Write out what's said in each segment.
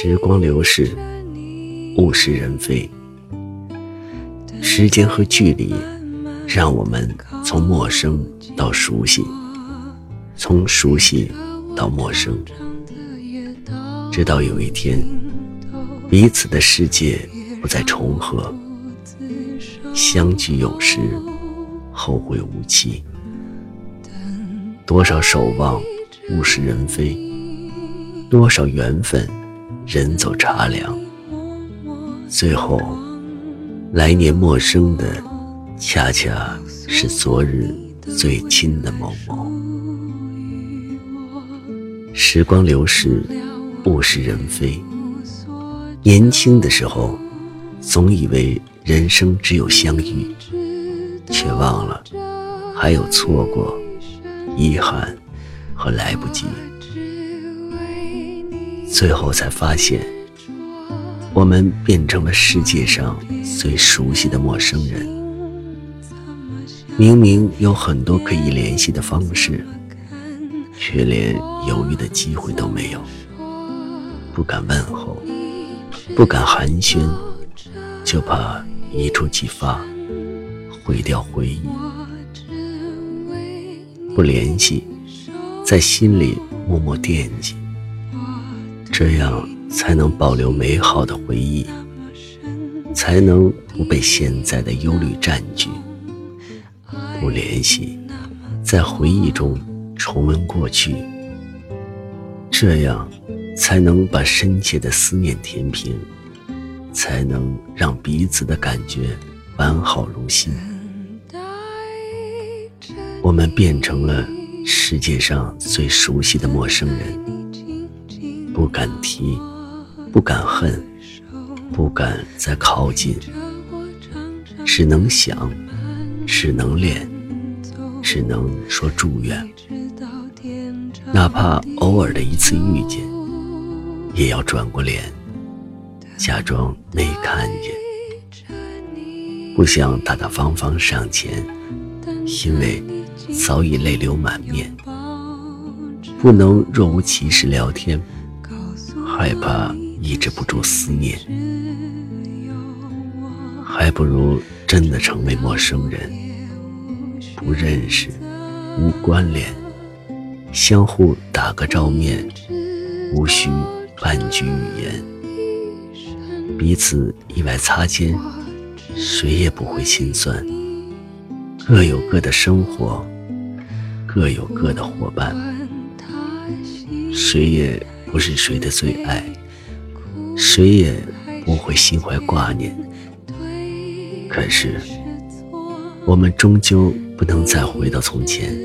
时光流逝，物是人非。时间和距离，让我们从陌生到熟悉，从熟悉到陌生，直到有一天，彼此的世界不再重合，相聚有时，后会无期。多少守望，物是人非；多少缘分。人走茶凉，最后，来年陌生的，恰恰是昨日最亲的某某。时光流逝，物是人非。年轻的时候，总以为人生只有相遇，却忘了还有错过、遗憾和来不及。最后才发现，我们变成了世界上最熟悉的陌生人。明明有很多可以联系的方式，却连犹豫的机会都没有。不敢问候，不敢寒暄，就怕一触即发，毁掉回忆。不联系，在心里默默惦记。这样才能保留美好的回忆，才能不被现在的忧虑占据。不联系，在回忆中重温过去，这样才能把深切的思念填平，才能让彼此的感觉完好如新。我们变成了世界上最熟悉的陌生人。不敢提，不敢恨，不敢再靠近，只能想，只能恋，只能说祝愿。哪怕偶尔的一次遇见，也要转过脸，假装没看见。不想大大方方上前，因为早已泪流满面。不能若无其事聊天。害怕抑制不住思念，还不如真的成为陌生人，不认识，无关联，相互打个照面，无需半句语言，彼此意外擦肩，谁也不会心酸。各有各的生活，各有各的伙伴，谁也。不是谁的最爱，谁也不会心怀挂念。可是，我们终究不能再回到从前，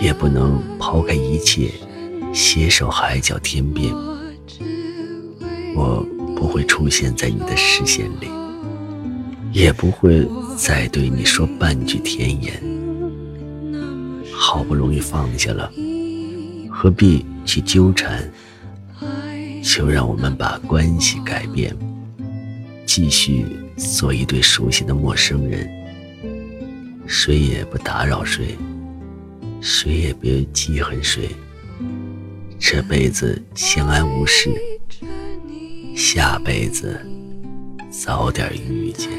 也不能抛开一切，携手海角天边。我不会出现在你的视线里，也不会再对你说半句甜言。好不容易放下了，何必？去纠缠，就让我们把关系改变，继续做一对熟悉的陌生人。谁也不打扰谁，谁也别记恨谁。这辈子相安无事，下辈子早点遇见。